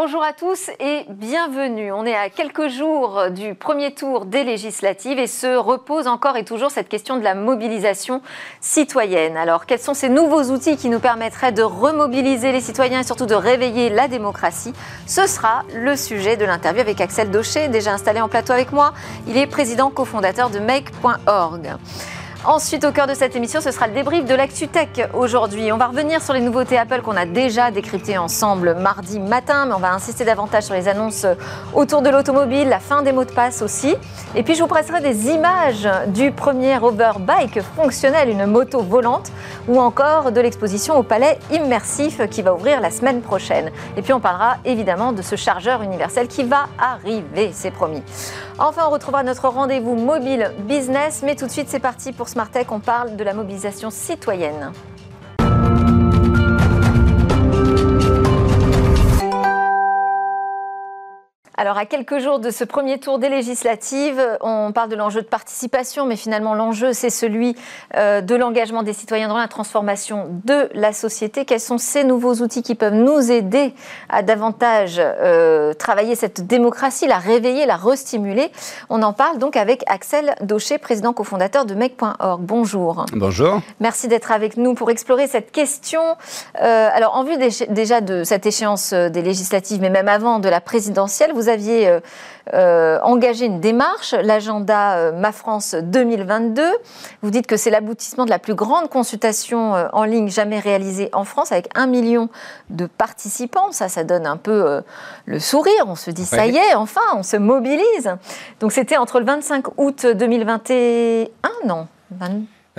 Bonjour à tous et bienvenue. On est à quelques jours du premier tour des législatives et se repose encore et toujours cette question de la mobilisation citoyenne. Alors, quels sont ces nouveaux outils qui nous permettraient de remobiliser les citoyens et surtout de réveiller la démocratie? Ce sera le sujet de l'interview avec Axel Daucher, déjà installé en plateau avec moi. Il est président cofondateur de make.org. Ensuite, au cœur de cette émission, ce sera le débrief de l'ActuTech aujourd'hui. On va revenir sur les nouveautés Apple qu'on a déjà décryptées ensemble mardi matin, mais on va insister davantage sur les annonces autour de l'automobile, la fin des mots de passe aussi. Et puis, je vous présenterai des images du premier Overbike fonctionnel, une moto volante, ou encore de l'exposition au Palais Immersif qui va ouvrir la semaine prochaine. Et puis, on parlera évidemment de ce chargeur universel qui va arriver, c'est promis. Enfin, on retrouvera notre rendez-vous mobile business, mais tout de suite, c'est parti pour Tech, on parle de la mobilisation citoyenne. Alors, à quelques jours de ce premier tour des législatives, on parle de l'enjeu de participation, mais finalement, l'enjeu, c'est celui euh, de l'engagement des citoyens dans la transformation de la société. Quels sont ces nouveaux outils qui peuvent nous aider à davantage euh, travailler cette démocratie, la réveiller, la restimuler? On en parle donc avec Axel Daucher, président cofondateur de Make.org. Bonjour. Bonjour. Merci d'être avec nous pour explorer cette question. Euh, alors, en vue déjà de cette échéance des législatives, mais même avant de la présidentielle, vous aviez euh, euh, engagé une démarche, l'agenda euh, Ma France 2022. Vous dites que c'est l'aboutissement de la plus grande consultation en ligne jamais réalisée en France, avec un million de participants. Ça, ça donne un peu le sourire. On se dit, ça y est, enfin, on se mobilise. Donc c'était entre le 25 août 2021, non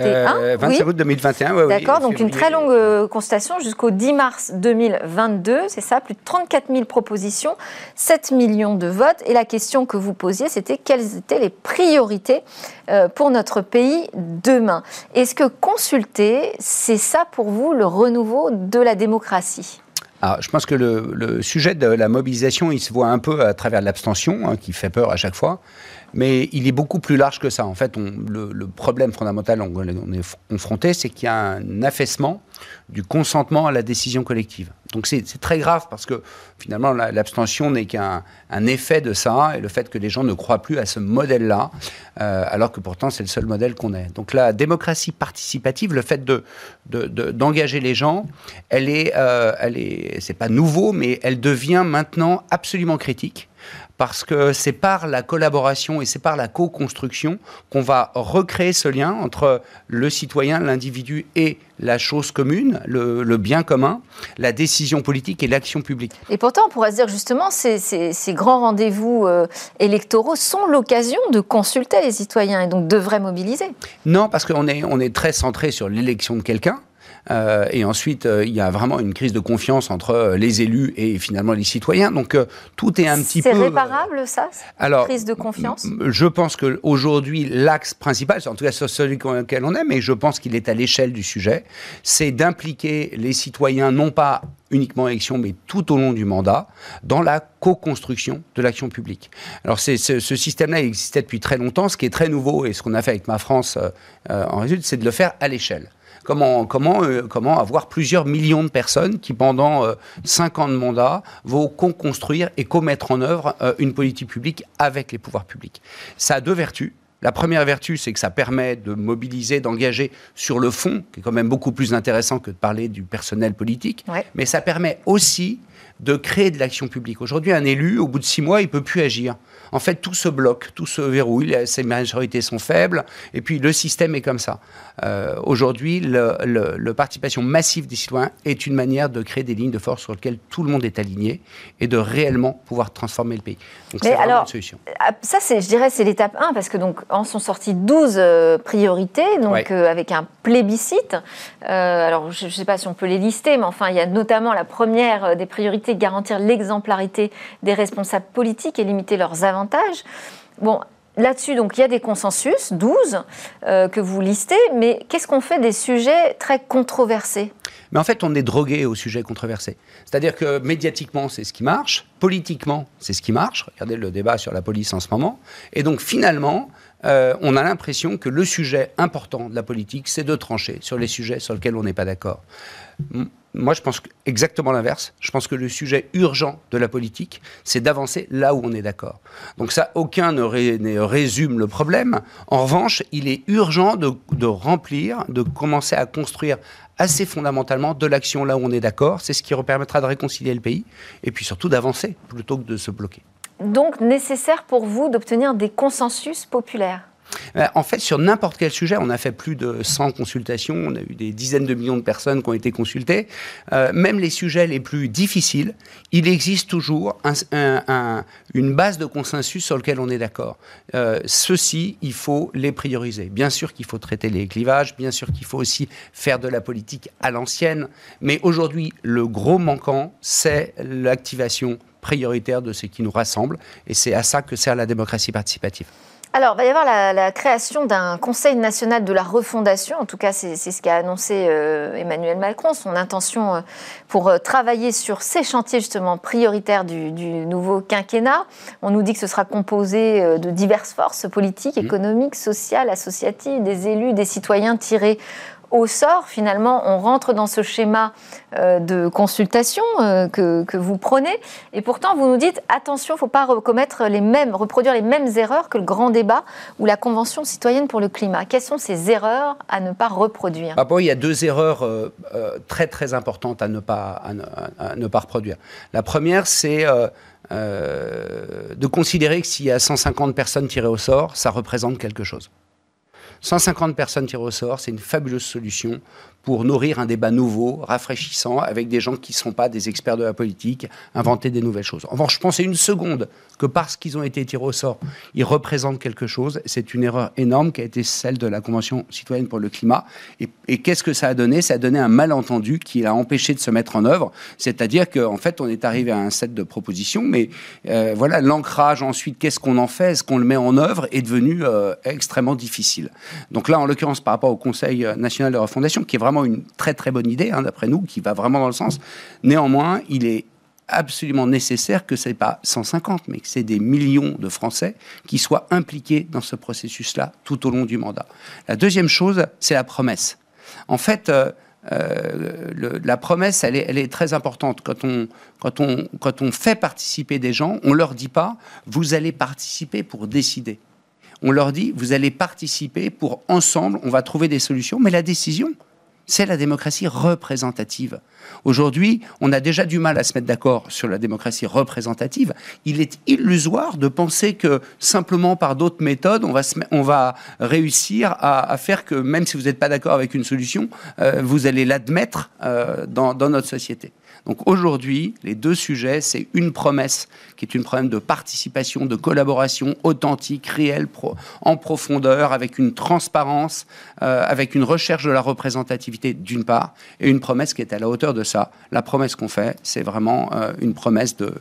25 août 2021, oui. D'accord, donc une très longue euh, constatation jusqu'au 10 mars 2022, c'est ça, plus de 34 000 propositions, 7 millions de votes. Et la question que vous posiez, c'était quelles étaient les priorités euh, pour notre pays demain? Est-ce que consulter, c'est ça pour vous le renouveau de la démocratie? Alors, je pense que le, sujet de la mobilisation, il se voit un peu à travers l'abstention, hein, qui fait peur à chaque fois mais il est beaucoup plus large que ça. En fait, le, problème fondamental on, on est confronté, c'est qu'il y a un affaissement du consentement à la décision collective. Donc c'est très grave parce que finalement l'abstention n'est qu'un effet de ça et le fait que les gens ne croient plus à ce modèle-là, euh, alors que pourtant c'est le seul modèle qu'on ait. Donc la démocratie participative, le fait d'engager de, les gens, elle est, euh, elle est, c'est pas nouveau, mais elle devient maintenant absolument critique parce que c'est par la collaboration et c'est par la co-construction qu'on va recréer ce lien entre le citoyen, l'individu et la chose commune, le, bien commun, la décision politique et l'action publique. Et pourtant, on pourrait se dire justement, ces, ces, grands rendez-vous euh, électoraux sont l'occasion de consulter les citoyens et donc devraient mobiliser. Non, parce qu'on est, on est très centré sur l'élection de quelqu'un. Euh, et ensuite, euh, il y a vraiment une crise de confiance entre euh, les élus et finalement les citoyens. Donc tout est un petit peu. C'est réparable, ça Alors, crise de confiance? Je pense qu'aujourd'hui, l'axe principal, en tout cas celui auquel on est, mais je pense qu'il est à l'échelle du sujet, c'est d'impliquer les citoyens, non pas uniquement élection, mais tout au long du mandat, dans la co-construction de l'action publique. Alors ce, ce système-là existait depuis très longtemps. Ce qui est très nouveau et ce qu'on a fait avec Ma France en résultat, c'est de le faire à l'échelle. Comment, comment, euh, comment avoir plusieurs millions de personnes qui, pendant euh, cinq ans de mandat, vont co-construire et co-mettre en œuvre euh, une politique publique avec les pouvoirs publics. Ça a deux vertus. La première vertu, c'est que ça permet de mobiliser, d'engager sur le fond, qui est quand même beaucoup plus intéressant que de parler du personnel politique. Mais ça permet aussi de créer de l'action publique. Aujourd'hui, un élu, au bout de six mois, il peut plus agir en fait, tout se bloque, tout se verrouille, ces majorités sont faibles, et puis le système est comme ça. Euh, aujourd'hui, la participation massive des citoyens est une manière de créer des lignes de force sur lesquelles tout le monde est aligné et de réellement pouvoir transformer le pays. Donc c'est une solution. Ah, ça, je dirais, c'est l'étape 1, parce que donc en sont sorties 12 euh, priorités, donc euh, avec un plébiscite. alors, je ne sais pas si on peut les lister, mais enfin, il y a notamment la première des priorités, garantir l'exemplarité des responsables politiques et limiter leurs avantages Bon, Là-dessus, donc, il y a des consensus, 12, euh, que vous listez, mais qu'est-ce qu'on fait des sujets très controversés? Mais en fait, on est drogué au sujet controversé. C'est-à-dire que médiatiquement, c'est ce qui marche, politiquement, c'est ce qui marche. Regardez le débat sur la police en ce moment. Et donc, finalement, euh, on a l'impression que le sujet important de la politique, c'est de trancher sur les sujets sur lesquels on n'est pas d'accord. Moi, je pense exactement l'inverse. Je pense que le sujet urgent de la politique, c'est d'avancer là où on est d'accord. Donc ça, aucun ne, résume le problème. En revanche, il est urgent de, de remplir, de commencer à construire assez fondamentalement de l'action là où on est d'accord. C'est ce qui permettra de réconcilier le pays et puis surtout d'avancer plutôt que de se bloquer. Donc nécessaire pour vous d'obtenir des consensus populaires? Euh, en fait, sur n'importe quel sujet, on a fait plus de 100 consultations, on a eu des dizaines de millions de personnes qui ont été consultées. Euh, même les sujets les plus difficiles, il existe toujours une base de consensus sur lequel on est d'accord. Euh, ceux-ci, il faut les prioriser. Bien sûr qu'il faut traiter les clivages, bien sûr qu'il faut aussi faire de la politique à l'ancienne, mais aujourd'hui, le gros manquant, c'est l'activation prioritaire de ce qui nous rassemble, et c'est à ça que sert la démocratie participative. Alors, il va y avoir la, création d'un Conseil national de la refondation. En tout cas, c'est ce qu'a annoncé euh, Emmanuel Macron, son intention euh, pour euh, travailler sur ces chantiers justement prioritaires du, du, nouveau quinquennat. On nous dit que ce sera composé de diverses forces politiques, mmh. économiques, sociales, associatives, des élus, des citoyens tirés au sort, finalement, on rentre dans ce schéma euh, de consultation euh, que, vous prenez. Et pourtant, vous nous dites attention, il ne faut pas recommettre les mêmes, reproduire les mêmes erreurs que le grand débat ou la Convention citoyenne pour le climat. Quelles sont ces erreurs à ne pas reproduire? Ah Il y a deux erreurs euh, très très importantes à ne pas, à ne, pas reproduire. La première, c'est de considérer que s'il y a 150 personnes tirées au sort, ça représente quelque chose. 150 personnes tirées au c'est une fabuleuse solution pour nourrir un débat nouveau, rafraîchissant, avec des gens qui ne sont pas des experts de la politique, inventer des nouvelles choses. En revanche, pensais une seconde que parce qu'ils ont été tirés au sort, ils représentent quelque chose. C'est une erreur énorme qui a été celle de la Convention citoyenne pour le climat. Et, qu'est-ce que ça a donné? Ça a donné un malentendu qui a empêché de se mettre en œuvre. C'est-à-dire qu'en fait, on est arrivé à un set de propositions, mais euh, voilà, l'ancrage ensuite, qu'est-ce qu'on en fait? Est-ce qu'on le met en œuvre? Est devenu euh, extrêmement difficile. Donc là, en l'occurrence, par rapport au Conseil national de refondation, qui est vraiment une très très bonne idée, hein, d'après nous, qui va vraiment dans le sens. Néanmoins, il est absolument nécessaire que ce n'est pas 150, mais que c'est des millions de Français qui soient impliqués dans ce processus-là tout au long du mandat. La deuxième chose, c'est la promesse. En fait, euh, euh, la promesse, elle est, elle est, très importante. Quand on, quand, on, quand on fait participer des gens, on ne leur dit pas, vous allez participer pour décider. On leur dit, vous allez participer pour ensemble, on va trouver des solutions, mais la décision, c'est la démocratie représentative. Aujourd'hui, on a déjà du mal à se mettre d'accord sur la démocratie représentative. Il est illusoire de penser que simplement par d'autres méthodes, on va, réussir à, faire que même si vous n'êtes pas d'accord avec une solution, euh, vous allez l'admettre euh, dans notre société. Donc aujourd'hui, les deux sujets, c'est une promesse qui est une promesse de participation, de collaboration authentique, réelle, en profondeur, avec une transparence, euh, avec une recherche de la représentativité d'une part, et une promesse qui est à la hauteur de ça. La promesse qu'on fait, c'est vraiment euh, une promesse de,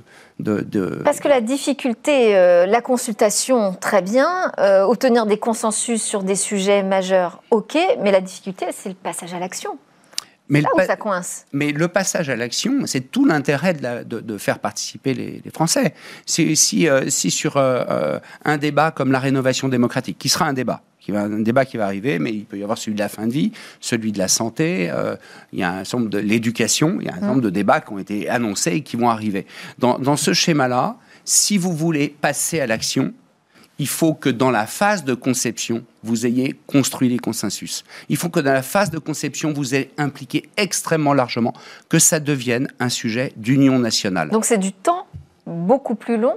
Parce que la difficulté, euh, la consultation, très bien, obtenir des consensus sur des sujets majeurs, ok, mais la difficulté, c'est le passage à l'action. Mais, le, ça coince. mais le passage à l'action, c'est tout l'intérêt de, faire participer les, Français. Si, si, euh, si sur euh, euh, un débat comme la rénovation démocratique, qui sera un débat, qui va, un débat qui va arriver, mais il peut y avoir celui de la fin de vie, celui de la santé, il y a un certain nombre de l'éducation, il y a un certain nombre de débats qui ont été annoncés et qui vont arriver. Dans, dans ce schéma-là, si vous voulez passer à l'action, il faut que dans la phase de conception, vous ayez construit les consensus. Il faut que dans la phase de conception, vous ayez impliqué extrêmement largement, que ça devienne un sujet d'union nationale. Donc c'est du temps beaucoup plus long?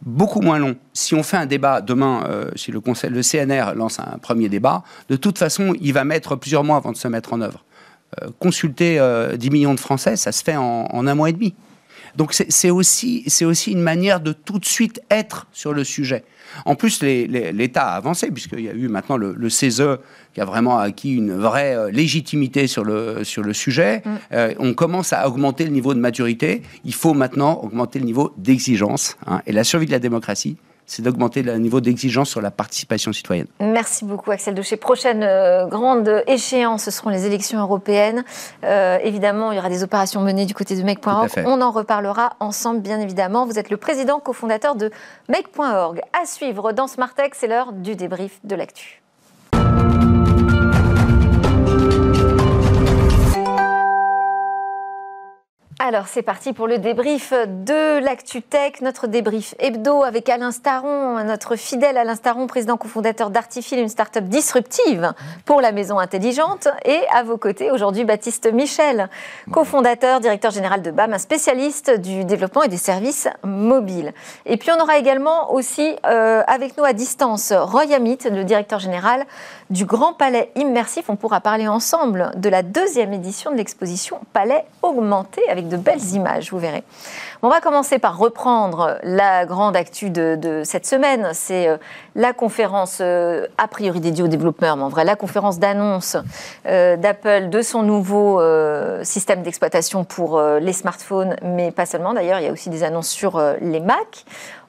Beaucoup moins long. Si on fait un débat demain, euh, si le, conseil, le CNR lance un premier débat, de toute façon, il va mettre plusieurs mois avant de se mettre en œuvre. Euh, consulter 10 euh, millions de Français, ça se fait en un mois et demi. Donc c'est aussi, aussi une manière de tout de suite être sur le sujet. En plus, l'État a avancé, puisqu'il y a eu maintenant le, CESE qui a vraiment acquis une vraie euh, légitimité sur le, sur le sujet. Mm. Euh, on commence à augmenter le niveau de maturité. Il faut maintenant augmenter le niveau d'exigence. Hein. Et la survie de la démocratie, c'est d'augmenter le niveau d'exigence sur la participation citoyenne. Merci beaucoup Axel Doucher. Prochaine euh, grande échéance, ce seront les élections européennes. Euh, évidemment, il y aura des opérations menées du côté de Make.org. On en reparlera ensemble, bien évidemment. Vous êtes le président cofondateur de Make.org. À suivre dans Smart Tech, c'est l'heure du débrief de l'actu. Alors c'est parti pour le débrief de l'ActuTech, notre débrief hebdo avec Alain Staron, notre fidèle Alain Staron, président cofondateur d'Artifil, une start-up disruptive pour la maison intelligente. Et à vos côtés aujourd'hui Baptiste Michel, cofondateur, directeur général de BAM, un spécialiste du développement et des services mobiles. Et puis on aura également aussi euh, avec nous à distance Roy Amit, le directeur général du Grand Palais Immersif. On pourra parler ensemble de la deuxième édition de l'exposition Palais Augmenté avec de belles images, vous verrez. On va commencer par reprendre la grande actu de, cette semaine. C'est euh, la conférence, euh, a priori dédiée aux développeurs, mais en vrai, la conférence d'annonce euh, d'Apple de son nouveau système d'exploitation pour les smartphones, mais pas seulement d'ailleurs, il y a aussi des annonces sur les Mac.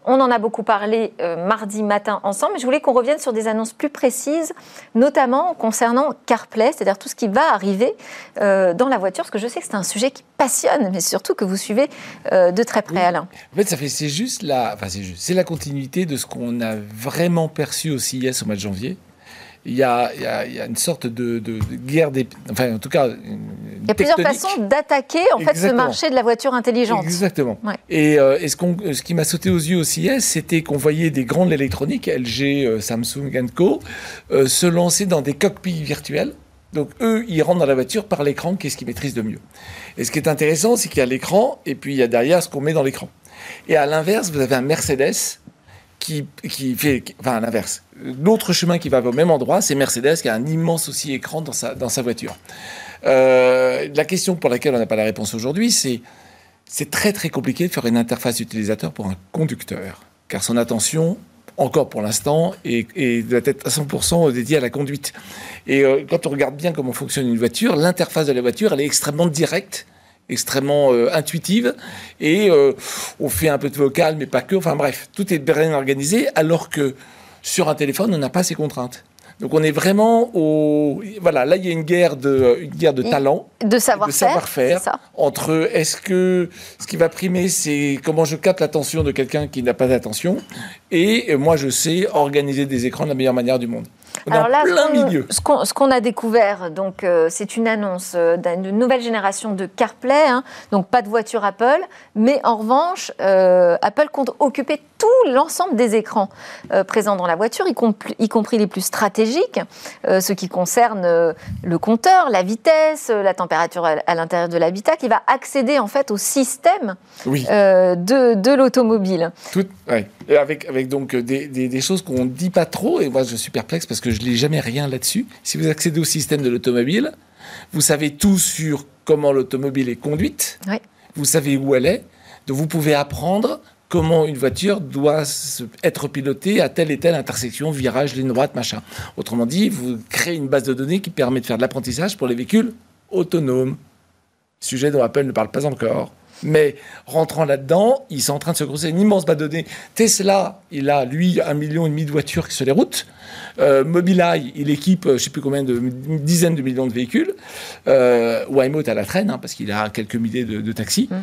On en a beaucoup parlé euh, mardi matin ensemble, mais je voulais qu'on revienne sur des annonces plus précises, notamment concernant CarPlay, c'est-à-dire tout ce qui va arriver euh, dans la voiture, parce que je sais que c'est un sujet qui passionne, mais surtout que vous suivez euh, de très près, Alain. En fait, ça fait, c'est juste la, enfin c'est la continuité de ce qu'on a vraiment perçu au CIS au mois de janvier il y, a, une sorte de, guerre des. Enfin, en tout cas. Il y a plusieurs façons d'attaquer en fait ce marché de la voiture intelligente. Exactement. Et, euh, ce, ce, qui m'a sauté aux yeux aussi, c'était qu'on voyait des grandes électroniques, LG, euh, Samsung Co, euh, se lancer dans des cockpits virtuels. Donc eux, ils rentrent dans la voiture par l'écran, qu'est-ce qu'ils maîtrisent de mieux. Et ce qui est intéressant, c'est qu'il y a l'écran, et puis il y a derrière ce qu'on met dans l'écran. Et à l'inverse, vous avez un Mercedes qui, qui fait, enfin l'inverse. L'autre chemin qui va au même endroit, c'est Mercedes qui a un immense aussi écran dans sa, dans sa voiture. Euh, la question pour laquelle on n'a pas la réponse aujourd'hui, c'est c'est très très compliqué de faire une interface utilisateur pour un conducteur, car son attention, encore pour l'instant, est, doit être à 100% dédiée à la conduite. Et euh, quand on regarde bien comment fonctionne une voiture, l'interface de la voiture, elle est extrêmement directe extrêmement euh, intuitive et euh, on fait un peu de vocal mais pas que. Enfin bref tout est bien organisé alors que sur un téléphone on n'a pas ces contraintes. Donc on est vraiment au voilà là il y a une guerre de une guerre de talent de savoir-faire entre est-ce que ce qui va primer c'est comment je capte l'attention de quelqu'un qui n'a pas d'attention et moi je sais organiser des écrans de la meilleure manière du monde alors là, ce qu'on a découvert, donc euh, c'est une annonce euh, d'une nouvelle génération de CarPlay, hein, donc pas de voiture Apple, mais en revanche, euh, Apple compte occuper tout l'ensemble des écrans présents dans la voiture, y, compris les plus stratégiques, ce qui concerne le compteur, la vitesse, la température à, l'intérieur de l'habitat, qui va accéder en fait au système de, de l'automobile. Tout, et avec, avec donc des, des, des choses qu'on ne dit pas trop, et moi je suis perplexe parce que je ne lis jamais rien là-dessus. Si vous accédez au système de l'automobile, vous savez tout sur comment l'automobile est conduite, vous savez où elle est, donc vous pouvez apprendre comment une voiture doit être pilotée à telle et telle intersection, virage, ligne droite, machin. Autrement dit, vous créez une base de données qui permet de faire de l'apprentissage pour les véhicules autonomes. Sujet dont Apple ne parle pas encore. Mais rentrant là-dedans, ils sont en train de se grossir une immense base de données. Tesla, il a, lui, un million et demi de voitures sur les routes. Euh, Mobileye, il équipe, je ne sais plus combien de dizaines de millions de véhicules. Euh, Waymo à la traîne, hein, parce qu'il a quelques milliers de, taxis. Mmh.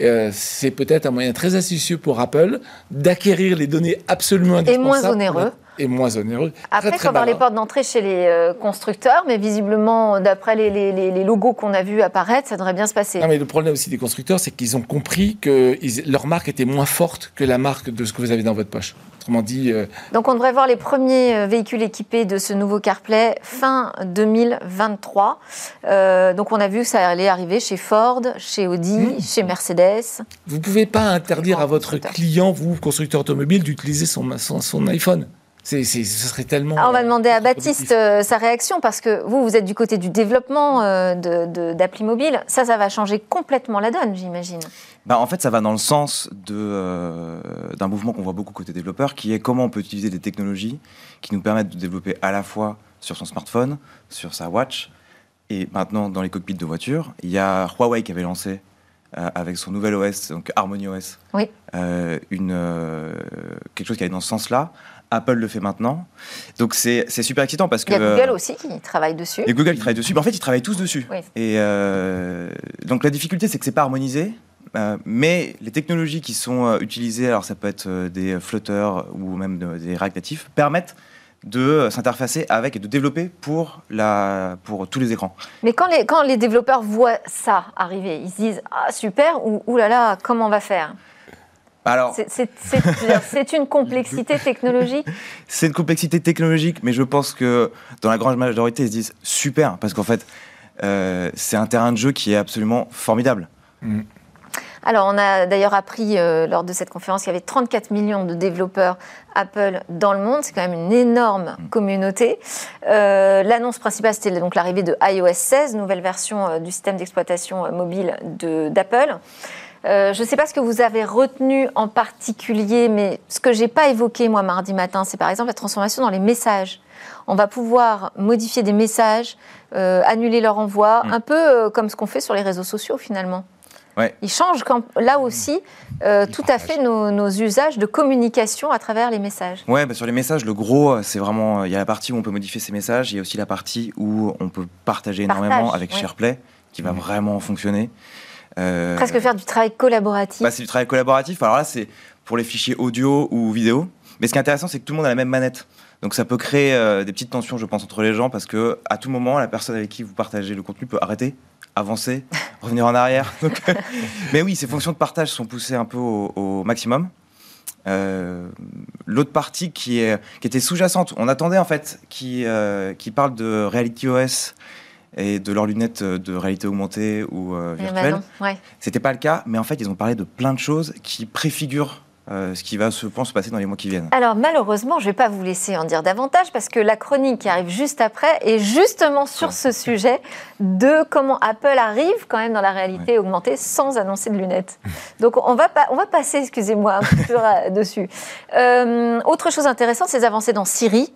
Euh, c'est peut-être un moyen très astucieux pour Apple d'acquérir les données absolument indispensables. Et moins onéreux et moins onéreux. Après, faut avoir les portes d'entrée chez les euh, constructeurs, mais visiblement, d'après les, logos qu'on a vus apparaître, ça devrait bien se passer. Non, mais le problème aussi des constructeurs, c'est qu'ils ont compris que leur marque était moins forte que la marque de ce que vous avez dans votre poche. Autrement dit. Euh, Donc, on devrait voir les premiers euh, véhicules équipés de ce nouveau CarPlay fin 2023. donc, on a vu que ça allait arriver chez Ford, chez Audi, mmh. chez Mercedes. Vous ne pouvez pas interdire à votre client, vous, constructeur automobile, d'utiliser son, son, son iPhone ce serait tellement. on va demander à Baptiste euh, sa réaction parce que vous, vous êtes du côté du développement euh, d'appli mobile. Ça, ça va changer complètement la donne, j'imagine. Bah, en fait, ça va dans le sens euh, d'un mouvement qu'on voit beaucoup côté développeurs, qui est comment on peut utiliser des technologies qui nous permettent de développer à la fois sur son smartphone, sur sa watch, et maintenant dans les cockpits de voiture. Il y a Huawei qui avait lancé euh, avec son nouvel OS, donc Harmony OS, Oui. euh, une, euh, quelque chose qui allait dans ce sens-là. Apple le fait maintenant. Donc c'est super excitant parce que... Il y a Google euh, aussi qui travaille dessus. et Google qui travaille dessus. Mais en fait, ils travaillent tous dessus. Oui. Et euh, donc la difficulté, c'est que c'est pas harmonisé. euh, mais les technologies qui sont euh, utilisées, alors ça peut être des flotteurs ou même de- des React permettent de s'interfacer avec et de développer pour, la, pour tous les écrans. Mais quand les, quand les développeurs voient ça arriver, ils se disent Ah, super, ou Ouh là là, comment on va faire? Alors, C'est- une complexité technologique. c'est une complexité technologique, mais je pense que dans la grande majorité, ils se disent super, parce qu'en fait, euh, c'est un terrain de jeu qui est absolument formidable. Alors, on a d'ailleurs appris euh, lors de cette conférence qu'il y avait 34 millions de développeurs Apple dans le monde. C'est quand même une énorme communauté. Euh, L'annonce principale, c'était donc l'arrivée de iOS 16, nouvelle version euh, du système d'exploitation mobile de- d'Apple. Euh, je ne sais pas ce que vous avez retenu en particulier, mais ce que j'ai pas évoqué moi mardi matin, c'est par exemple la transformation dans les messages. On va pouvoir modifier des messages, euh, annuler leur envoi, Mm. un peu euh, comme ce qu'on fait sur les réseaux sociaux finalement. Ouais. Il change quand, là aussi euh, Il tout à fait nos, nos usages de communication à travers les messages. Ouais, bah sur les messages, le gros, c'est vraiment. Il y a la partie où on peut modifier ses messages, il y a aussi la partie où on peut partager énormément Partage, avec ouais. SharePlay, qui va vraiment fonctionner. Euh, Presque faire du travail collaboratif. bah, c'est du travail collaboratif. Alors là, c'est pour les fichiers audio ou vidéo. Mais ce qui est intéressant, c'est que tout le monde a la même manette. Donc ça peut créer euh, des petites tensions, je pense, entre les gens, parce que à tout moment, la personne avec qui vous partagez le contenu peut arrêter, avancer, revenir en arrière. Donc, mais oui, ces fonctions de partage sont poussées un peu au, au maximum. Euh, L'autre partie qui, est, qui était sous-jacente, on attendait en fait qui, euh, qui parle de Reality OS et de leurs lunettes de réalité augmentée ou euh, virtuelle. non, ouais. C'était pas le cas, mais en fait, ils ont parlé de plein de choses qui préfigurent euh, ce qui va, pense, se passer dans les mois qui viennent. Alors malheureusement, je ne vais pas vous laisser en dire davantage parce que la chronique qui arrive juste après est justement sur ce sujet de comment Apple arrive quand même dans la réalité augmentée sans annoncer de lunettes. Donc on va, pas, on va passer, excusez-moi, un peu dessus. Euh, autre chose intéressante, c'est les avancées dans Siri.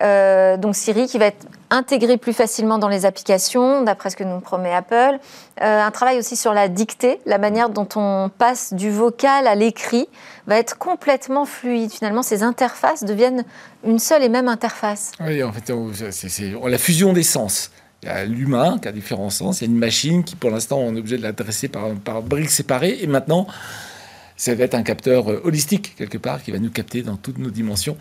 Euh, donc Siri qui va être intégré plus facilement dans les applications, d'après ce que nous promet Apple. Euh, un travail aussi sur la dictée, la manière dont on passe du vocal à l'écrit va être complètement fluide. Finalement, ces interfaces deviennent une seule et même interface. Oui, en fait, c'est la fusion des sens. Il y a l'humain qui a différents sens, il y a une machine qui, pour l'instant, on est obligé de l'adresser par, par briques séparées, et maintenant, ça va être un capteur euh, holistique, quelque part, qui va nous capter dans toutes nos dimensions.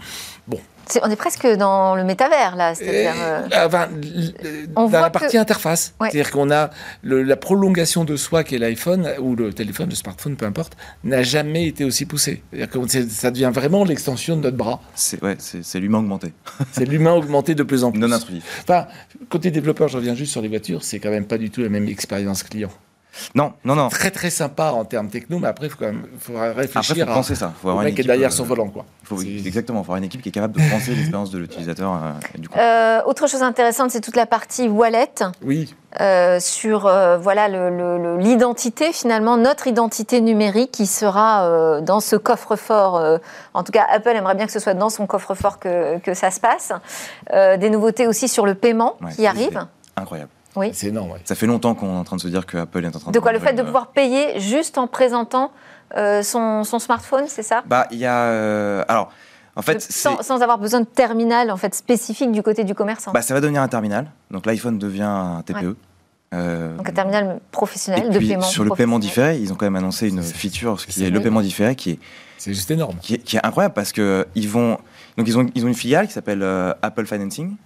Bon. On est presque dans le métavers, là. C'est-à-dire, euh, Euh, enfin, l- On dans voit la partie que- interface. Ouais. C'est-à-dire qu'on a le- la prolongation de soi qui est l'iPhone, ou le téléphone, le smartphone, peu importe, n'a jamais été aussi poussé. C'est-à-dire que ça devient vraiment l'extension de notre bras. C'est ouais, c'est- c'est l'humain augmenté, C'est l'humain augmenté de plus en plus. non intrusif. Enfin, côté développeur, je reviens juste sur les voitures, c'est quand même pas du tout la même expérience client. Non, non, non. Très très sympa en termes techno, mais après, il faut quand même faut Après, réfléchir faut à penser ça. Faut au avoir mec une qui est derrière euh, son volant. Quoi. faut- exactement, faut avoir une équipe qui est capable de penser l'expérience de l'utilisateur. euh, et du coup. euh, autre chose intéressante, c'est toute la partie wallet. Oui, euh, sur euh, voilà le- le- le- l'identité finalement notre identité numérique qui sera euh, dans ce coffre-fort euh, en tout cas Apple aimerait bien que ce soit dans son coffre-fort que, que ça se passe Euh, des nouveautés aussi sur le paiement Ouais, qui c'est Incroyable. Oui c'est énorme. ouais. Ça fait longtemps qu'on est en train de se dire que Apple est en train de. de quoi le fait de pouvoir payer juste en présentant euh, son, son smartphone c'est ça? Bah, il y a. euh, alors, en fait, sans, sans avoir besoin de terminal en fait spécifique du côté du commerçant Bah, ça va devenir un terminal. Donc l'iPhone devient un TPE. Euh, donc un terminal professionnel et de puis, paiement sur le paiement différé, ils ont quand même annoncé une feature, ce qui est le paiement différé, qui est, C'est juste énorme. qui est, qui est incroyable parce que ils vont, donc ils ont, ils ont une filiale qui s'appelle euh, Apple Financing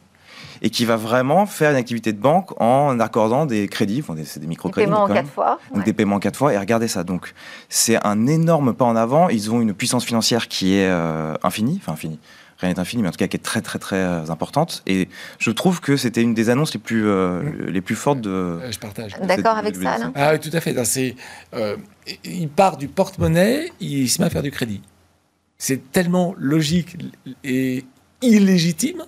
et qui va vraiment faire une activité de banque en accordant des crédits, enfin, des- c'est des Des microcrédits, paiements en quatre fois donc ouais. des paiements quatre fois. Et regardez ça, donc c'est un énorme pas en avant. Ils ont une puissance financière qui est euh, infinie, enfin infinie. Rien n'est infini, mais en tout cas qui est très très très euh, importante. Et je trouve que c'était une des annonces les plus euh, Mm. les plus fortes de. Je partage. d'accord avec ça. Alain Ah oui, tout à fait. C'est, euh, il part du porte-monnaie, il se met à faire du crédit. C'est tellement logique et illégitime,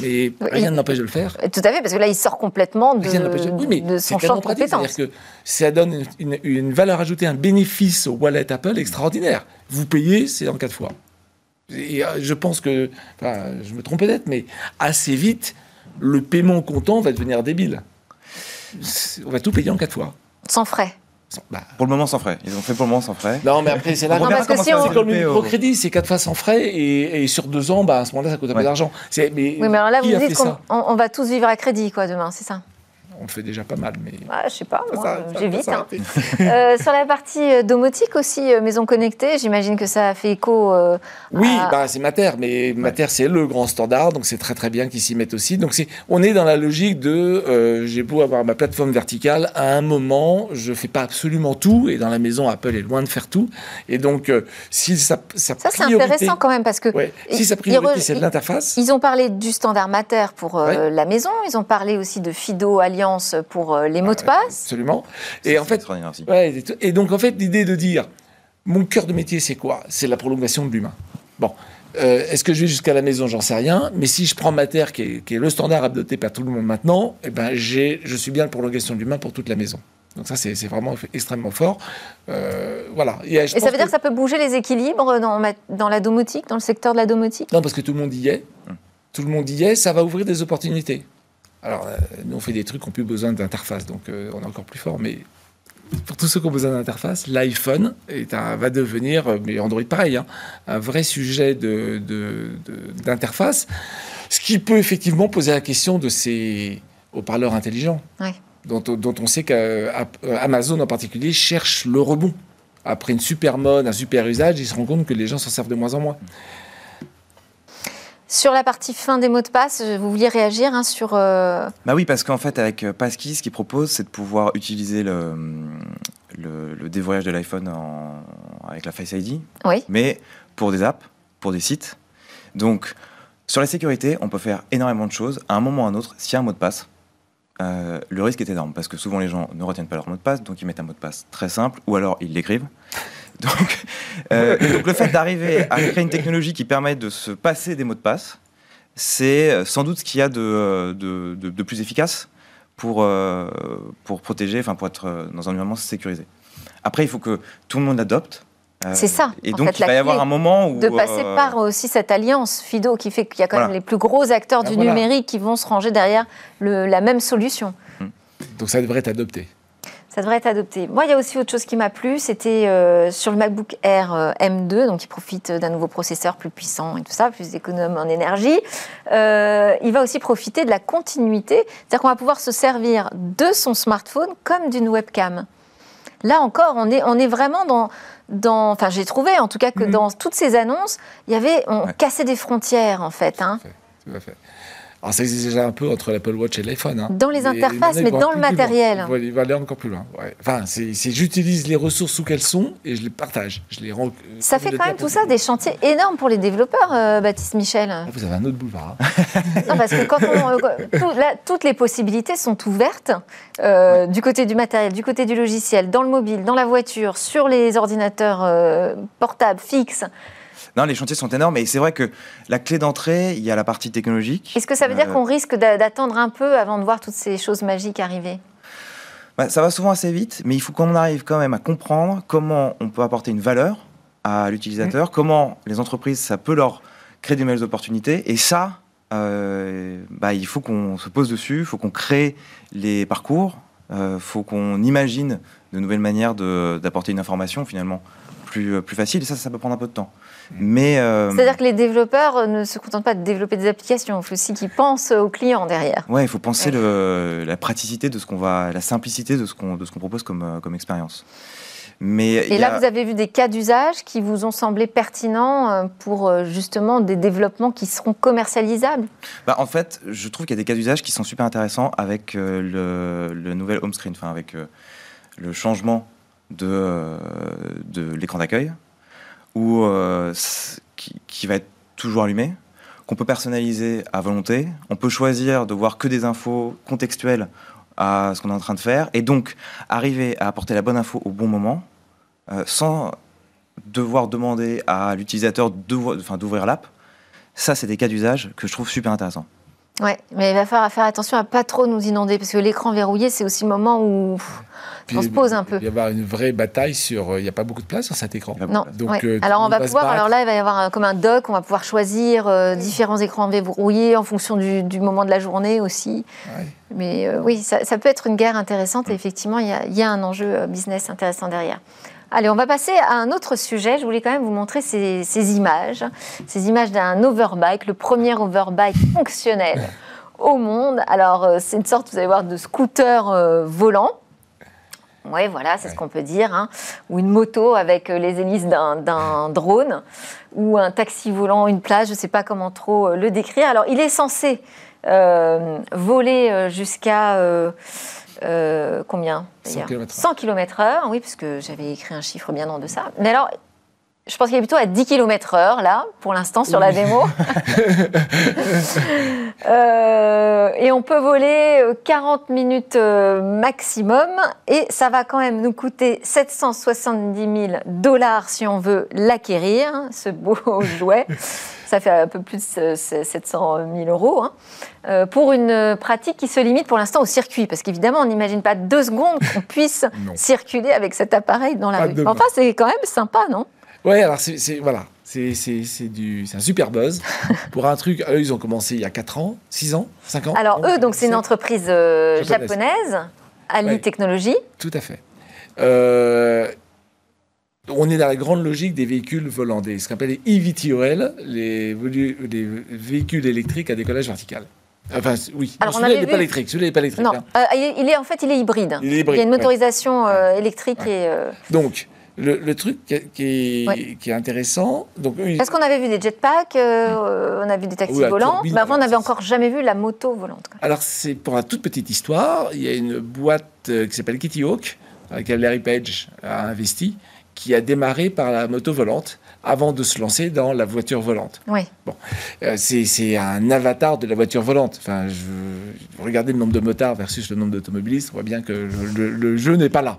mais rien ne l'empêche de le faire. Tout à fait, parce que là, il sort complètement de, n'empêche Oui, mais de son champ de compétences. C'est-à-dire que ça donne une, une- une valeur ajoutée, un bénéfice au wallet Apple extraordinaire. Vous payez, c'est en quatre fois. Et euh, je pense que, enfin, je me trompe peut-être, mais assez vite, le paiement comptant va devenir débile. On va tout payer en quatre fois. Sans frais. Bah, Pour le moment, sans frais. Ils ont fait pour le moment sans frais. Non, mais après, c'est là On verra parce que si on- comme le microcrédit, c'est quatre fois sans frais et, et sur deux ans, bah, à ce moment-là, ça coûte un peu d'argent. Mais, Oui, mais alors là, vous dites qu'on ça? on- on va tous vivre à crédit, quoi, demain, c'est ça? On le fait déjà pas mal, mais. ah, Je sais pas, moi, Ça- euh, ça- j'évite. ça- hein. Euh, sur la partie euh, domotique aussi, maison connectée, j'imagine que ça a fait écho. euh, Oui, à- bah, c'est Mater, mais Mater c'est le grand standard, donc c'est très très bien qu'ils s'y mettent aussi. Donc on est dans la logique de, euh, j'ai beau avoir ma plateforme verticale, à un moment, je fais pas absolument tout, et dans la maison Apple est loin de faire tout, et donc si sa, sa Ça, c'est intéressant quand même parce que ouais, si sa priorité c'est de l'interface, Ils ont parlé du standard Mater pour Ouais. la maison, ils ont parlé aussi de Fido Alliance pour euh, les mots de passe. absolument. Et en fait. Ouais, et donc en fait, l'idée de dire, mon cœur de métier, c'est quoi? C'est la prolongation de l'humain. Bon, euh, est-ce que je vais jusqu'à la maison? J'en sais rien. Mais si je prends Mater, qui est, qui est le standard adopté par tout le monde maintenant, eh ben, j'ai, je suis bien la prolongation de l'humain pour toute la maison. Donc ça, c'est, c'est vraiment extrêmement fort. Euh, voilà. Et, je Et ça veut dire que ça peut bouger les équilibres dans, ma- dans la domotique, dans le secteur de la domotique? Non, parce que tout le monde y est. Tout le monde y est, ça va ouvrir des opportunités. Alors, euh, nous, on fait des trucs qui n'ont plus besoin d'interface, donc euh, on est encore plus fort. Mais pour tous ceux qui ont besoin d'interface, l'iPhone est un- va devenir, euh, mais Android pareil, hein, un vrai sujet de- de- de- d'interface. ce qui peut effectivement poser la question de ces haut-parleurs intelligents, Ouais. dont, dont on sait qu'Amazon en particulier cherche le rebond. Après une super mode, un super usage, ils se rendent compte que les gens s'en servent de moins en moins. Sur la partie fin des mots de passe, vous vouliez réagir hein, sur. euh, Bah oui, parce qu'en fait, avec euh, Passkey, ce qu'il propose, c'est de pouvoir utiliser le, le, le dévoyage de l'iPhone avec la Face ID, Oui. mais pour des apps, pour des sites. Donc, sur la sécurité, on peut faire énormément de choses. À un moment ou à un autre, s'il y a un mot de passe, euh, le risque est énorme, parce que souvent les gens ne retiennent pas leur mot de passe, donc ils mettent un mot de passe très simple, ou alors ils l'écrivent. Donc, euh, donc le fait d'arriver à créer une technologie qui permet de se passer des mots de passe, c'est euh, sans doute ce qu'il y a de, euh, de, de- de plus efficace pour, euh, pour protéger, enfin pour être dans un environnement sécurisé. Après, il faut que tout le monde l'adopte. euh, C'est ça, Et en donc, fait, il va y avoir un moment où. de passer euh, par aussi cette alliance FIDO qui fait qu'il y a quand Voilà. même les plus gros acteurs Ah, du voilà. numérique qui vont se ranger derrière le- la même solution. Donc ça devrait être adopté. Ça devrait être adopté. Moi, il y a aussi autre chose qui m'a plu, c'était euh, sur le MacBook Air euh, M2, donc il profite d'un nouveau processeur plus puissant et tout ça, plus économe en énergie. Euh, il va aussi profiter de la continuité, c'est-à-dire qu'on va pouvoir se servir de son smartphone comme d'une webcam. Là encore, on est, on est vraiment dans, dans enfin j'ai trouvé en tout cas que Mhm. dans toutes ces annonces, il y avait, on Ouais. cassait des frontières en fait. hein. Tout à fait. Alors ça existe déjà un peu entre l'Apple Watch et l'iPhone. hein. Dans les interfaces, mais dans le matériel. Il va, il va aller encore plus loin. ouais. Enfin, j'utilise les ressources où qu'elles sont et je les partage. Je les rends. euh, Ça fait quand même tout ça des chantiers énormes pour les développeurs, euh, Baptiste Michel. Ah, vous avez un autre boulevard. hein. Non, parce que quand on, euh, tout- là, toutes les possibilités sont ouvertes euh, du côté du matériel, du côté du logiciel, dans le mobile, dans la voiture, sur les ordinateurs euh, portables, fixes. Non, les chantiers sont énormes et c'est vrai que la clé d'entrée, il y a la partie technologique. Est-ce que ça veut dire Euh, qu'on risque d'a- d'attendre un peu avant de voir toutes ces choses magiques arriver? Bah, Ça va souvent assez vite, mais il faut qu'on arrive quand même à comprendre comment on peut apporter une valeur à l'utilisateur, comment les entreprises, ça peut leur créer des nouvelles opportunités. Et ça, euh, bah, il faut qu'on se pose dessus, il faut qu'on crée les parcours, il faut qu'on imagine de nouvelles manières d'apporter une information finalement plus, euh, plus facile. Et ça, ça peut prendre un peu de temps. Mais euh, C'est-à-dire que les développeurs euh, ne se contentent pas de développer des applications, il faut aussi qu'ils pensent aux clients derrière. Ouais, il faut penser Ouais. le, la praticité de ce qu'on va, la simplicité de ce qu'on qu'on propose comme, comme expérience. Mais Et là, a- vous avez vu des cas d'usage qui vous ont semblé pertinents pour justement des développements qui seront commercialisables? Bah, en fait, je trouve qu'il y a des cas d'usage qui sont super intéressants avec le, le nouvel home screen, enfin avec le changement de, euh, de l'écran d'accueil, où euh, qui, qui va être toujours allumé, qu'on peut personnaliser à volonté. On peut choisir de voir que des infos contextuelles à ce qu'on est en train de faire, et donc arriver à apporter la bonne info au bon moment, euh, sans devoir demander à l'utilisateur d'ouvrir l'app. Ça, c'est des cas d'usage que je trouve super intéressants. Ouais, mais il va falloir faire attention à pas trop nous inonder parce que l'écran verrouillé, c'est aussi le moment où on se pose un peu. Il va y avoir une vraie bataille sur. euh, Il n'y a pas beaucoup de place sur cet écran. Non. Donc, ouais. euh, alors on va pouvoir. Alors là, il va y avoir un- comme un dock. On va pouvoir choisir euh, différents écrans verrouillés en fonction du, du moment de la journée aussi. Ouais. Mais euh, oui, ça, ça peut être une guerre intéressante. Et effectivement, il y a, il y a un enjeu business intéressant derrière. Allez, on va passer à un autre sujet. Je voulais quand même vous montrer ces, ces images, ces images d'un overbike, le premier overbike fonctionnel au monde. Alors, euh, c'est une sorte, vous allez voir, de scooter euh, volant. Oui, voilà, c'est ce qu'on peut dire. hein. Ou une moto avec euh, les hélices d'un- drone, ou un taxi volant, une plage, je ne sais pas comment trop le décrire. Alors, il est censé euh, voler jusqu'à euh, euh, combien 100 d'ailleurs km/h. 100 km/h, oui, parce que j'avais écrit un chiffre bien en deçà. Mais alors, je pense qu'il est plutôt à 10 km/h, là, pour l'instant, sur la démo. Euh, et on peut voler euh, 40 minutes euh, maximum. Et ça va quand même nous coûter 770 000 dollars si on veut l'acquérir, hein, ce beau jouet. Ça fait un peu plus de 700 000 euros. hein. Euh, pour une euh, pratique qui se limite pour l'instant au circuit. Parce qu'évidemment, on n'imagine pas deux secondes qu'on puisse circuler avec cet appareil dans la Pas rue. Enfin, c'est quand même sympa, non? Ouais, alors c'est voilà, c'est du un super buzz pour un truc. Eux, ils ont commencé il y a 4 ans, 6 ans, 5 ans. Alors, eux, donc, c'est une entreprise euh, Japonaise. japonaise, Ali Ouais. Technologies. Tout à fait. Euh, on est dans la grande logique des véhicules volants, des, ce qu'on appelle les EVTOL, les, véhicules électriques à décollage vertical. Enfin, oui. Alors, celui-là, il n'est vu- pas électrique. Celui-là, il n'est pas électrique. Non, hein. euh, il, est, il est- en fait, il est hybride. Il est hybride, y a une ouais. motorisation euh, électrique Ouais. et. euh, Donc, le, le truc qui est, qui est- Ouais. qui est intéressant, donc Parce qu'on avait vu des jetpacks, euh, on a vu des taxis volants, mais avant, on n'avait encore jamais vu la moto volante. quoi. Alors, c'est pour la toute petite histoire, il y a une boîte euh, qui s'appelle Kitty Hawk, dans laquelle Larry Page a investi, qui a démarré par la moto volante avant de se lancer dans la voiture volante. Oui. Euh, c'est un avatar de la voiture volante. Enfin, je, regardez le nombre de motards versus le nombre d'automobilistes, on voit bien que le, le- le jeu n'est pas là.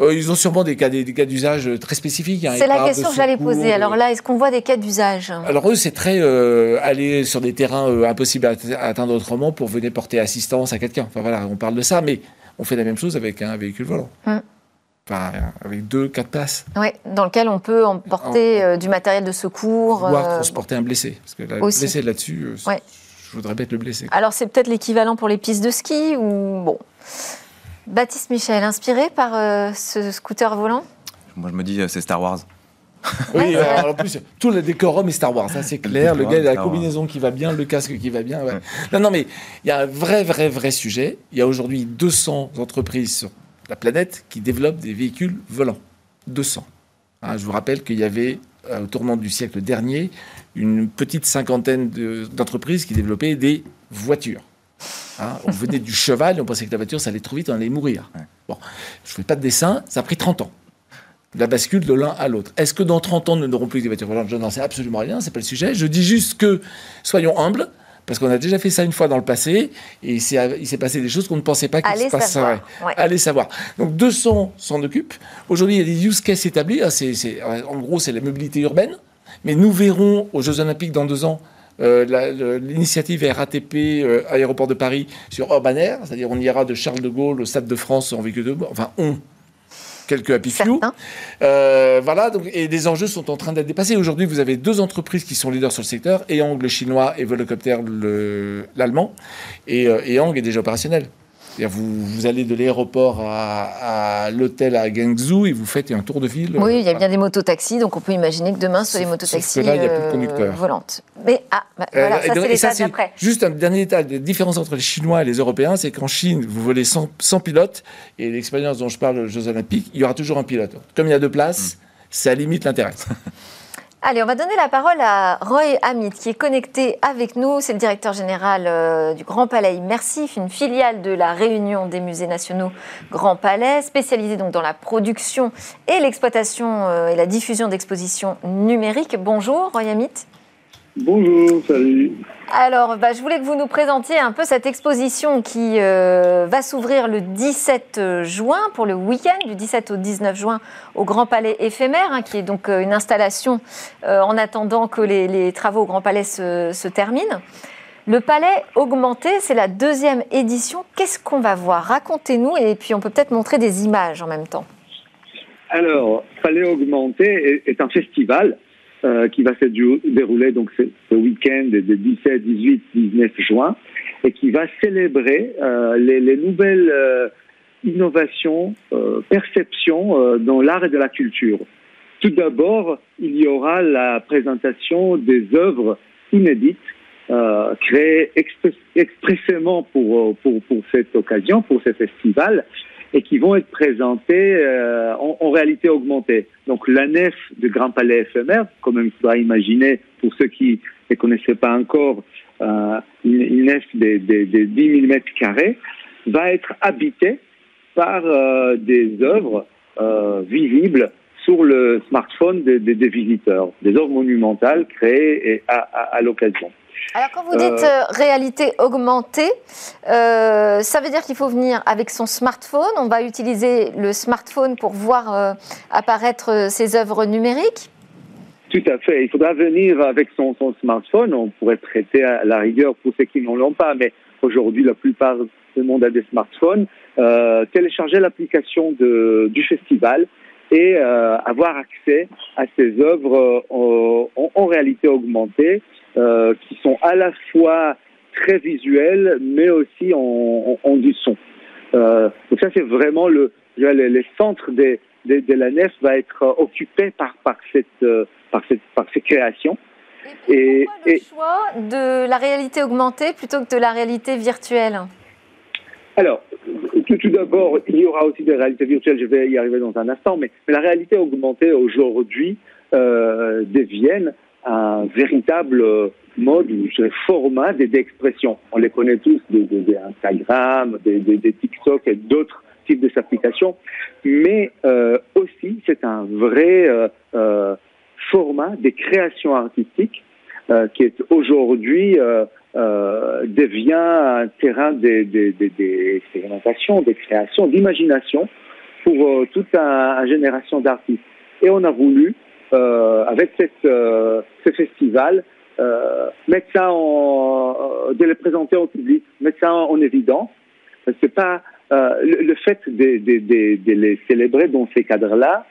Euh, ils ont sûrement des cas, des, des cas d'usage très spécifiques. hein. C'est la question que j'allais poser. Alors là, est-ce qu'on voit des cas d'usage? Alors eux, c'est très euh, aller sur des terrains impossibles à à atteindre autrement pour venir porter assistance à quelqu'un. Enfin voilà, on parle de ça, mais on fait la même chose avec un véhicule volant. Hmm. Enfin, avec deux, quatre places. Oui, dans lequel on peut emporter euh, du matériel de secours. Voire euh, transporter un blessé. Parce que là, Aussi. le blessé là-dessus, euh, Ouais. je voudrais mettre le blessé. Alors c'est peut-être l'équivalent pour les pistes de ski ou bon. Baptiste Michel, inspiré par euh, ce scooter volant? Moi, je me dis, euh, c'est Star Wars. Oui, alors, en plus, tout le décorum est Star Wars, ça c'est clair. Le gars, il a la Star Wars. combinaison qui va bien, le casque qui va bien. ouais. Ouais. Non, non, mais il y a un vrai, vrai, vrai sujet. Il y a aujourd'hui 200 entreprises sur la planète qui développent des véhicules volants. 200. Hein, je vous rappelle qu'il y avait, euh, au tournant du siècle dernier, une petite cinquantaine de- d'entreprises qui développaient des voitures. Hein, on venait du cheval et on pensait que la voiture, ça allait trop vite, on allait mourir. Bon, je ne fais pas de dessin, ça a pris 30 ans la bascule de l'un à l'autre. Est-ce que dans 30 ans, nous n'aurons plus que des voitures volantes? Je n'en sais absolument rien, c'est pas le sujet. Je dis juste que soyons humbles, parce qu'on a déjà fait ça une fois dans le passé, et il s'est passé des choses qu'on ne pensait pas qu'il se passerait. Ouais. Allez savoir. Donc 200 s'en occupent. Aujourd'hui, il y a des use cases établis. Ah, en gros, c'est la mobilité urbaine. Mais nous verrons aux Jeux Olympiques dans deux ans euh, l'initiative RATP euh, Aéroport de Paris sur Urban Air, c'est-à-dire on ira de Charles de Gaulle au Stade de France en véhicule de enfin on, quelques happy few. Euh, voilà, donc, et les enjeux sont en train d'être dépassés. Aujourd'hui, vous avez deux entreprises qui sont leaders sur le secteur, Eyang le chinois et Volocopter le- l'allemand. Et euh, est déjà opérationnel. Vous, vous allez de l'aéroport à, à l'hôtel à Guangzhou et vous faites un tour de ville. Oui, il y a bien des mototaxis, donc on peut imaginer que demain, des Sauf- mototaxis là, il y a plus de euh, conducteurs. volantes. Mais ah, bah, Euh, voilà, ça c'est l'étape d'après. Juste un dernier détail, la différence entre les Chinois et les Européens, c'est qu'en Chine, vous volez sans, sans pilote, et l'expérience dont je parle aux Jeux Olympiques, il y aura toujours un pilote. Comme il y a deux places, Mm. ça limite l'intérêt. Allez, on va donner la parole à Roy Hamid, qui est connecté avec nous. C'est le directeur général euh, du Grand Palais Immersif, une filiale de la Réunion des musées nationaux Grand Palais, spécialisée donc dans la production et l'exploitation euh, et la diffusion d'expositions numériques. Bonjour, Roy Hamid. Bonjour, salut. Alors, bah, je voulais que vous nous présentiez un peu cette exposition qui euh, va s'ouvrir le 17 juin pour le week-end du 17 au 19 juin au Grand Palais éphémère, hein, qui est donc euh, une installation euh, en attendant que les, travaux au Grand Palais se, se terminent. Le palais augmenté, c'est la deuxième édition. Qu'est-ce qu'on va voir? Racontez-nous et puis on peut peut-être montrer des images en même temps. Alors, Palais augmenté est, un festival euh, qui va se dérouler donc ce, week-end de 17, 18, 19 juin et qui va célébrer euh, les, nouvelles euh, innovations, perceptions dans l'art et de la culture. Tout d'abord, il y aura la présentation des œuvres inédites euh, créées expressément pour, pour, pour, cette occasion, pour ce festival, et qui vont être présentées euh, en, réalité augmentée. Donc la nef du Grand Palais éphémère, comme il faudra imaginer pour ceux qui ne connaissaient pas encore, euh, une, nef de, de, de 10 000 mètres carrés, va être habitée par euh, des œuvres euh, visibles sur le smartphone des, visiteurs, des œuvres monumentales créées à, l'occasion. Alors quand vous dites euh, euh, réalité augmentée, euh, ça veut dire qu'il faut venir avec son smartphone, on va utiliser le smartphone pour voir apparaître ces œuvres numériques tout à fait. Il faudra venir avec son, smartphone. On pourrait traiter à la rigueur pour ceux qui n'en ont pas, mais aujourd'hui, la plupart du monde a des smartphones. télécharger l'application du festival et euh, avoir accès à ces œuvres euh, en, réalité augmentée, euh, qui sont à la fois très visuelles, mais aussi en, en, du son. donc ça, c'est vraiment le, les, centres de, de, la nef va être occupé par, par, cette, par, cette, par ces créations. Et, pourquoi le choix de la réalité augmentée plutôt que de la réalité virtuelle? Alors, tout, d'abord, il y aura aussi des réalités virtuelles, je vais y arriver dans un instant, mais, la réalité augmentée aujourd'hui euh, devienne un véritable mode, un format d'expression. On les connaît tous, des, des, Instagram, des, des, TikTok et d'autres types d'applications, mais euh, aussi c'est un vrai euh, euh format des créations artistiques euh, qui est aujourd'hui euh, euh, devient un terrain d'expérimentation, de, création, d'imagination pour toute une génération d'artistes. Et on a voulu, avec cette, ce festival, mettre ça en, de les présenter au public, mettre ça en, évidence. C'est pas le, fait de, les célébrer dans ces cadres-là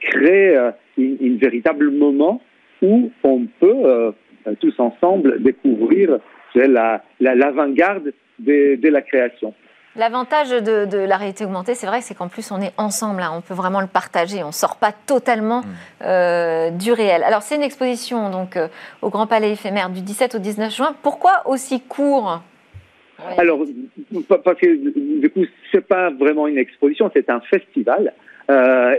crée un véritable moment où on peut euh, tous ensemble découvrir l'avant-garde de, la création. L'avantage de, la réalité augmentée, c'est vrai, c'est qu'en plus on est ensemble, on peut vraiment le partager, on ne sort pas totalement mm. euh, du réel. Alors c'est une exposition donc euh, au Grand Palais éphémère du 17 au 19 juin. Pourquoi aussi court? Alors parce que du coup c'est pas vraiment une exposition, c'est un festival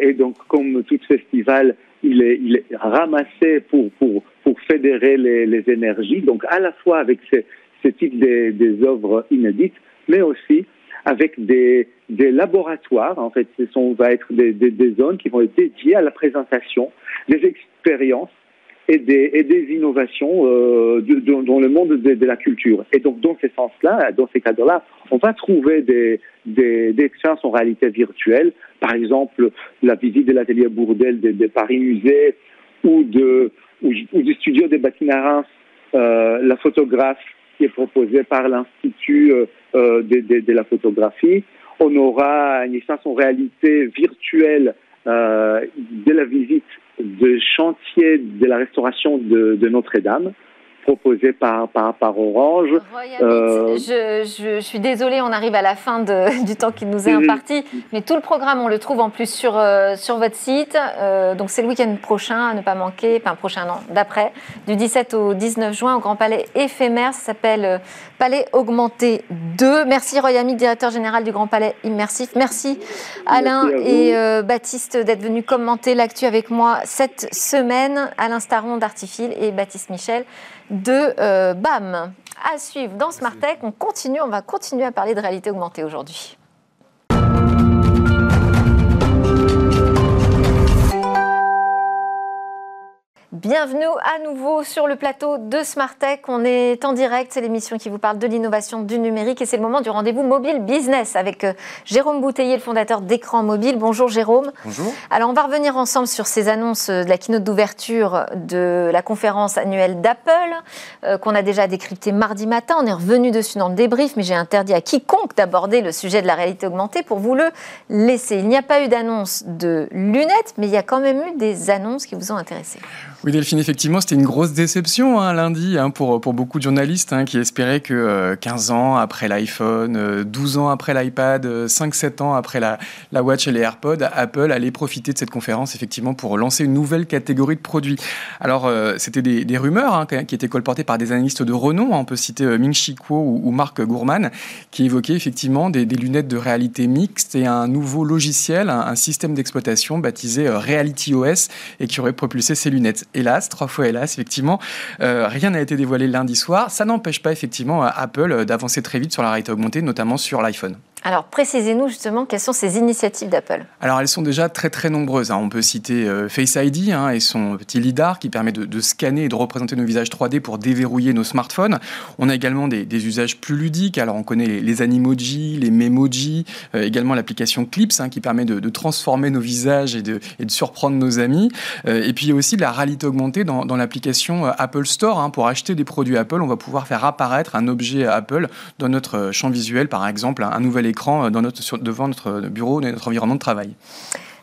et donc comme tout festival, il est, il est ramassé pour, pour, pour fédérer les, les, énergies, donc à la fois avec ce, ce type des, des œuvres inédites, mais aussi avec des, des laboratoires. En fait, ce sont, va être des, des, des, zones qui vont être dédiées à la présentation des expériences et des, et des innovations euh, dans le monde de, de, la culture. Et donc, dans ce sens-là, dans ces cadres-là, on va trouver des, des, des expériences en réalité virtuelle, par exemple la visite de l'atelier Bourdel de, Paris Musée ou, de, ou, du studio des Bâtiments euh, la photographe qui est proposée par l'Institut euh, euh, de, la photographie. On aura une expérience en réalité virtuelle euh, de la visite de chantier de la restauration de, de Notre-Dame proposé par, par, par Orange. Euh... Je, je, suis désolée, on arrive à la fin de, du temps qui nous est imparti, mais tout le programme, on le trouve en plus sur, euh, sur votre site. Euh, donc c'est le week-end prochain, à ne pas manquer, enfin prochain an, d'après, du 17 au 19 juin au Grand Palais éphémère. Ça s'appelle euh, Palais Augmenté 2. Merci Royami, directeur général du Grand Palais Immersif. Merci Alain et Baptiste d'être venus commenter l'actu avec moi cette semaine. Alain Staron d'Artifil et Baptiste Michel de euh, BAM. À suivre dans Smart Tech, on continue, on va continuer à parler de réalité augmentée aujourd'hui. Bienvenue à nouveau sur le plateau de Smart Tech. On est en direct, c'est l'émission qui vous parle de l'innovation du numérique et c'est le moment du rendez-vous mobile business avec euh, Jérôme Bouteiller, le fondateur d'Écran Mobile. Bonjour Jérôme. Bonjour. Alors on va revenir ensemble sur ces annonces de la keynote d'ouverture de la conférence annuelle d'Apple euh, qu'on a déjà décrypté mardi matin. On est revenu dessus dans le débrief, mais j'ai interdit à quiconque d'aborder le sujet de la réalité augmentée pour vous le laisser. Il n'y a pas eu d'annonce de lunettes, mais il y a quand même eu des annonces qui vous ont intéressé. Oui, Delphine, effectivement, c'était une grosse déception hein, lundi hein, pour, beaucoup de journalistes hein, qui espéraient que 15 euh, ans après l'iPhone, 12 euh, ans après l'iPad, 5-7 euh, ans après la, la Watch et les AirPods, Apple allait profiter de cette conférence effectivement pour lancer une nouvelle catégorie de produits. Alors, c'était des, rumeurs qui étaient colportées par des analystes de renom. On peut citer Ming Chi Kuo ou, Marc Gourman qui évoquaient effectivement des, des, lunettes de réalité mixte et un nouveau logiciel, un, un système d'exploitation baptisé Reality OS et qui aurait propulsé ces lunettes hélas, trois fois hélas, effectivement, euh, rien n'a été dévoilé lundi soir. Ça n'empêche pas effectivement Apple euh, d'avancer très vite sur la réalité augmentée, notamment sur l'iPhone. Alors, précisez-nous justement quelles sont ces initiatives d'Apple. Alors, elles sont déjà très très nombreuses. Hein. On peut citer euh, Face ID hein, et son petit lidar qui permet de, scanner et de représenter nos visages 3D pour déverrouiller nos smartphones. On a également des, usages plus ludiques. Alors, on connaît les, animojis, les memojis, euh, également l'application Clips hein, qui permet de, transformer nos visages et de, de surprendre nos amis. Euh, et puis, il y a aussi la réalité augmentée dans, dans l'application Apple Store. Pour acheter des produits Apple, on va pouvoir faire apparaître un objet Apple dans notre champ visuel, par exemple, un nouvel écran euh, devant notre bureau, notre environnement de travail.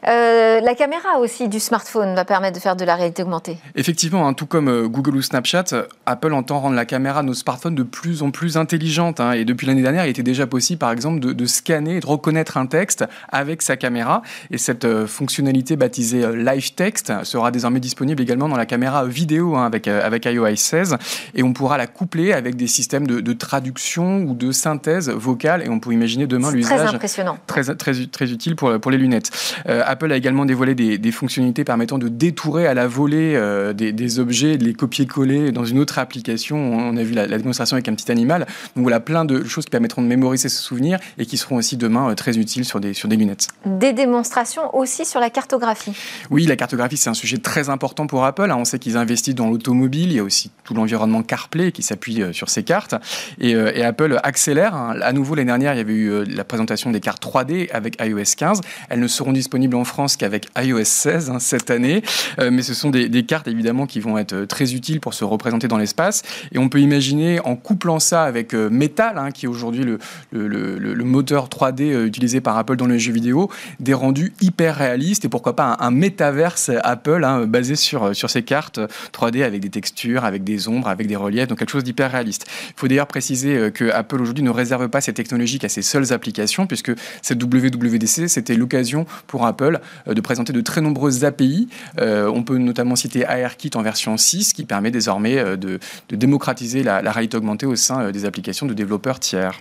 Euh, la caméra aussi du smartphone va permettre de faire de la réalité augmentée. Effectivement, hein, tout comme euh, Google ou Snapchat, Apple entend rendre la caméra de nos smartphones de plus en plus intelligente. Hein. et depuis l'année dernière, il était déjà possible, par exemple, de, scanner et de reconnaître un texte avec sa caméra. Et cette euh, fonctionnalité baptisée Live Text sera désormais disponible également dans la caméra vidéo hein, avec, avec iOS 16. Et on pourra la coupler avec des systèmes de, traduction ou de synthèse vocale. Et on peut imaginer demain l'usage. Très impressionnant. Très, très, très utile pour, pour les lunettes. Apple a également dévoilé des, fonctionnalités permettant de détourer à la volée euh, des, objets, de les copier-coller dans une autre application. On a vu la, démonstration avec un petit animal. Donc voilà, plein de choses qui permettront de mémoriser ce souvenir et qui seront aussi demain euh, très utiles sur des, sur des lunettes. Des démonstrations aussi sur la cartographie. Oui, la cartographie, c'est un sujet très important pour Apple. Hein. On sait qu'ils investissent dans l'automobile. Il y a aussi tout l'environnement CarPlay qui s'appuie euh, sur ces cartes. Et, Apple accélère. Hein. À nouveau, l'année dernière, il y avait eu la présentation des cartes 3D avec iOS 15. Elles ne seront disponibles en France qu'avec iOS 16 hein, cette année. Euh, mais ce sont des, cartes évidemment qui vont être euh, très utiles pour se représenter dans l'espace. Et on peut imaginer en couplant ça avec euh, Metal, hein, qui est aujourd'hui le, moteur 3D utilisé par Apple dans les jeux vidéo, des rendus hyper réalistes et pourquoi pas un, métaverse Apple hein, basé sur, sur ces cartes 3D avec des textures, avec des ombres, avec des reliefs, donc quelque chose d'hyper réaliste. Il faut d'ailleurs préciser que Apple aujourd'hui ne réserve pas ces technologies qu'à ses seules applications, puisque cette WWDC, c'était l'occasion pour Apple euh, de présenter de très nombreuses API. Euh, on peut notamment citer ARKit en version 6 qui permet désormais euh, de, démocratiser la, la réalité augmentée au sein des applications de développeurs tiers.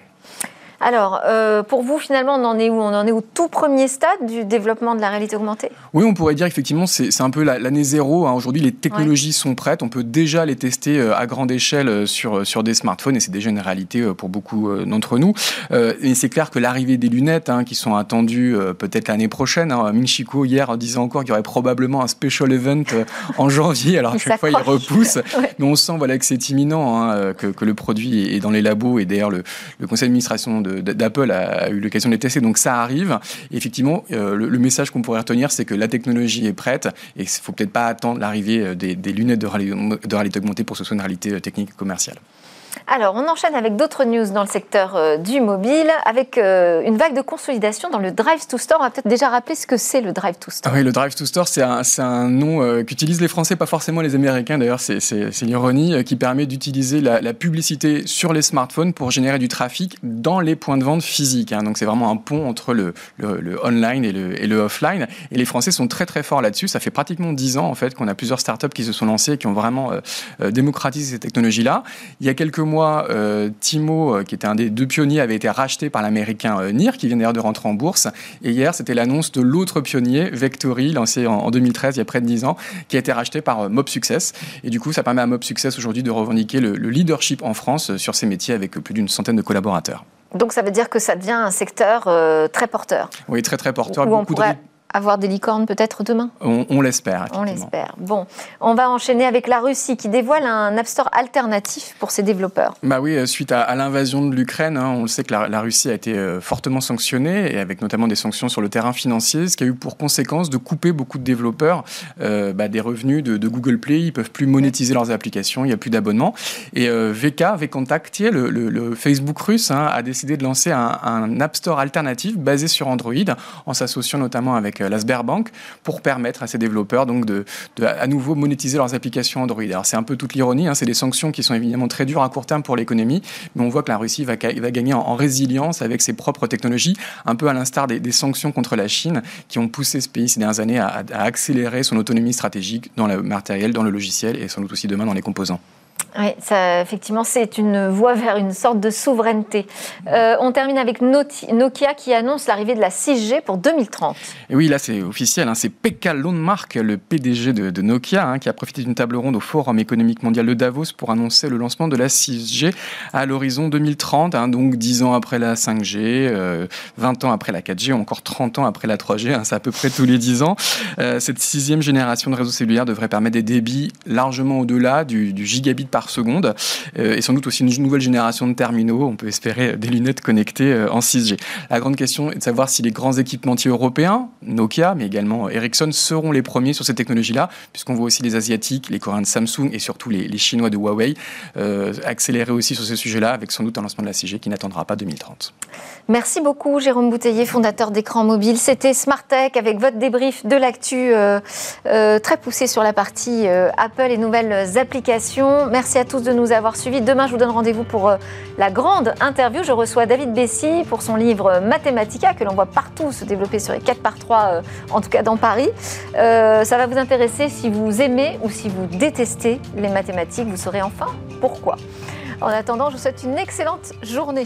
Alors, euh, pour vous, finalement, on en est où? On en est au tout premier stade du développement de la réalité augmentée? Oui, on pourrait dire effectivement, c'est un peu l'année zéro. Hein. Aujourd'hui, les technologies sont prêtes. On peut déjà les tester euh, à grande échelle euh, sur, sur des smartphones et c'est déjà une réalité pour beaucoup d'entre nous. et c'est clair que l'arrivée des lunettes, hein, qui sont attendues peut-être l'année prochaine, hein, Minchiko hier disait encore qu'il y aurait probablement un special event en janvier. Alors à chaque fois, il repousse. Mais on sent voilà, que c'est imminent, hein, que, que, le produit est dans les labos et d'ailleurs le, le conseil d'administration d'Apple a eu l'occasion de les tester, donc ça arrive. effectivement, euh, le, message qu'on pourrait retenir, c'est que la technologie est prête et il faut peut-être pas attendre l'arrivée euh, des, lunettes de réalité, augmentée pour que ce soit une réalité euh, technique commerciale. Alors, on enchaîne avec d'autres news dans le secteur euh, du mobile, avec euh, une vague de consolidation dans le Drive to Store. On va peut-être déjà rappeler ce que c'est le Drive to Store. oui, le Drive to Store, c'est un, nom euh, qu'utilisent les Français, pas forcément les Américains d'ailleurs, c'est l'ironie, qui permet d'utiliser la, publicité sur les smartphones pour générer du trafic dans les points de vente physiques. Hein. Donc, c'est vraiment un pont entre le, online et le, et le, offline. Et les Français sont très très forts là-dessus. Ça fait pratiquement 10 ans en fait qu'on a plusieurs startups qui se sont lancées et qui ont vraiment démocratisé ces technologies-là. Il y a quelques mois, euh, Timo, euh, qui était un des deux pionniers, avait été racheté par l'américain euh, NIR, qui vient d'ailleurs de rentrer en bourse. Et hier, c'était l'annonce de l'autre pionnier, Vectory, lancé en, 2013, il y a près de 10 ans, qui a été racheté par Mob Success. Et du coup, ça permet à Mob Success aujourd'hui de revendiquer le, leadership en France sur ces métiers avec plus d'une centaine de collaborateurs. Donc ça veut dire que ça devient un secteur très porteur. Oui, très très porteur. Beaucoup avoir des licornes peut-être demain On, l'espère. On l'espère. Bon, on va enchaîner avec la Russie qui dévoile un App Store alternatif pour ses développeurs. Bah oui, euh, suite à, l'invasion de l'Ukraine, hein, on le sait que la, Russie a été euh, fortement sanctionnée et avec notamment des sanctions sur le terrain financier, ce qui a eu pour conséquence de couper beaucoup de développeurs euh, bah, des revenus de, Google Play. Ils peuvent plus monétiser leurs applications, il n'y a plus d'abonnement. Et VK, VKontakte, le, le, Facebook russe, hein, a décidé de lancer un, un App Store alternatif basé sur Android en s'associant notamment avec la Sberbank pour permettre à ces développeurs donc de, à nouveau monétiser leurs applications Android. Alors c'est un peu toute l'ironie, hein, c'est des sanctions qui sont évidemment très dures à court terme pour l'économie, mais on voit que la Russie va, va gagner en, résilience avec ses propres technologies, un peu à l'instar des, sanctions contre la Chine qui ont poussé ce pays ces dernières années à accélérer son autonomie stratégique dans le matériel, dans le logiciel et sans doute aussi demain dans les composants. Oui, effectivement, c'est une voie vers une sorte de souveraineté. Euh, on termine avec Nokia qui annonce l'arrivée de la 6G pour 2030. Et oui, là, c'est officiel. Hein. c'est Pekka Lundmark, le PDG de, Nokia, hein, qui a profité d'une table ronde au Forum économique mondial de Davos pour annoncer le lancement de la 6G à l'horizon 2030, hein, donc 10 ans après la 5G, 20 euh, ans après la 4G, ou encore 30 ans après la 3G. c'est à peu près tous les 10 ans. Euh, cette sixième génération de réseaux cellulaires devrait permettre des débits largement au-delà du gigabit par seconde, euh, et sans doute aussi une nouvelle génération de terminaux. On peut espérer des lunettes connectées euh, en 6G. La grande question est de savoir si les grands équipementiers européens, Nokia, mais également Ericsson, seront les premiers sur ces technologies-là, puisqu'on voit aussi les Asiatiques, les Coréens de Samsung et surtout les, Chinois de Huawei euh, accélérer aussi sur ce sujet-là, avec sans doute un lancement de la 6G qui n'attendra pas 2030. Merci beaucoup, Jérôme Bouteiller, fondateur d'Écran Mobile. C'était Smart Tech avec votre débrief de l'actu très poussé sur la partie Apple et nouvelles applications. À tous de nous avoir suivis. Demain, je vous donne rendez-vous pour euh, la grande interview. Je reçois David Bessy pour son livre Mathematica, que l'on voit partout se développer sur les 4 par 3, euh, en tout cas dans Paris. Euh, ça va vous intéresser si vous aimez ou si vous détestez les mathématiques. Vous saurez enfin pourquoi. En attendant, je vous souhaite une excellente journée.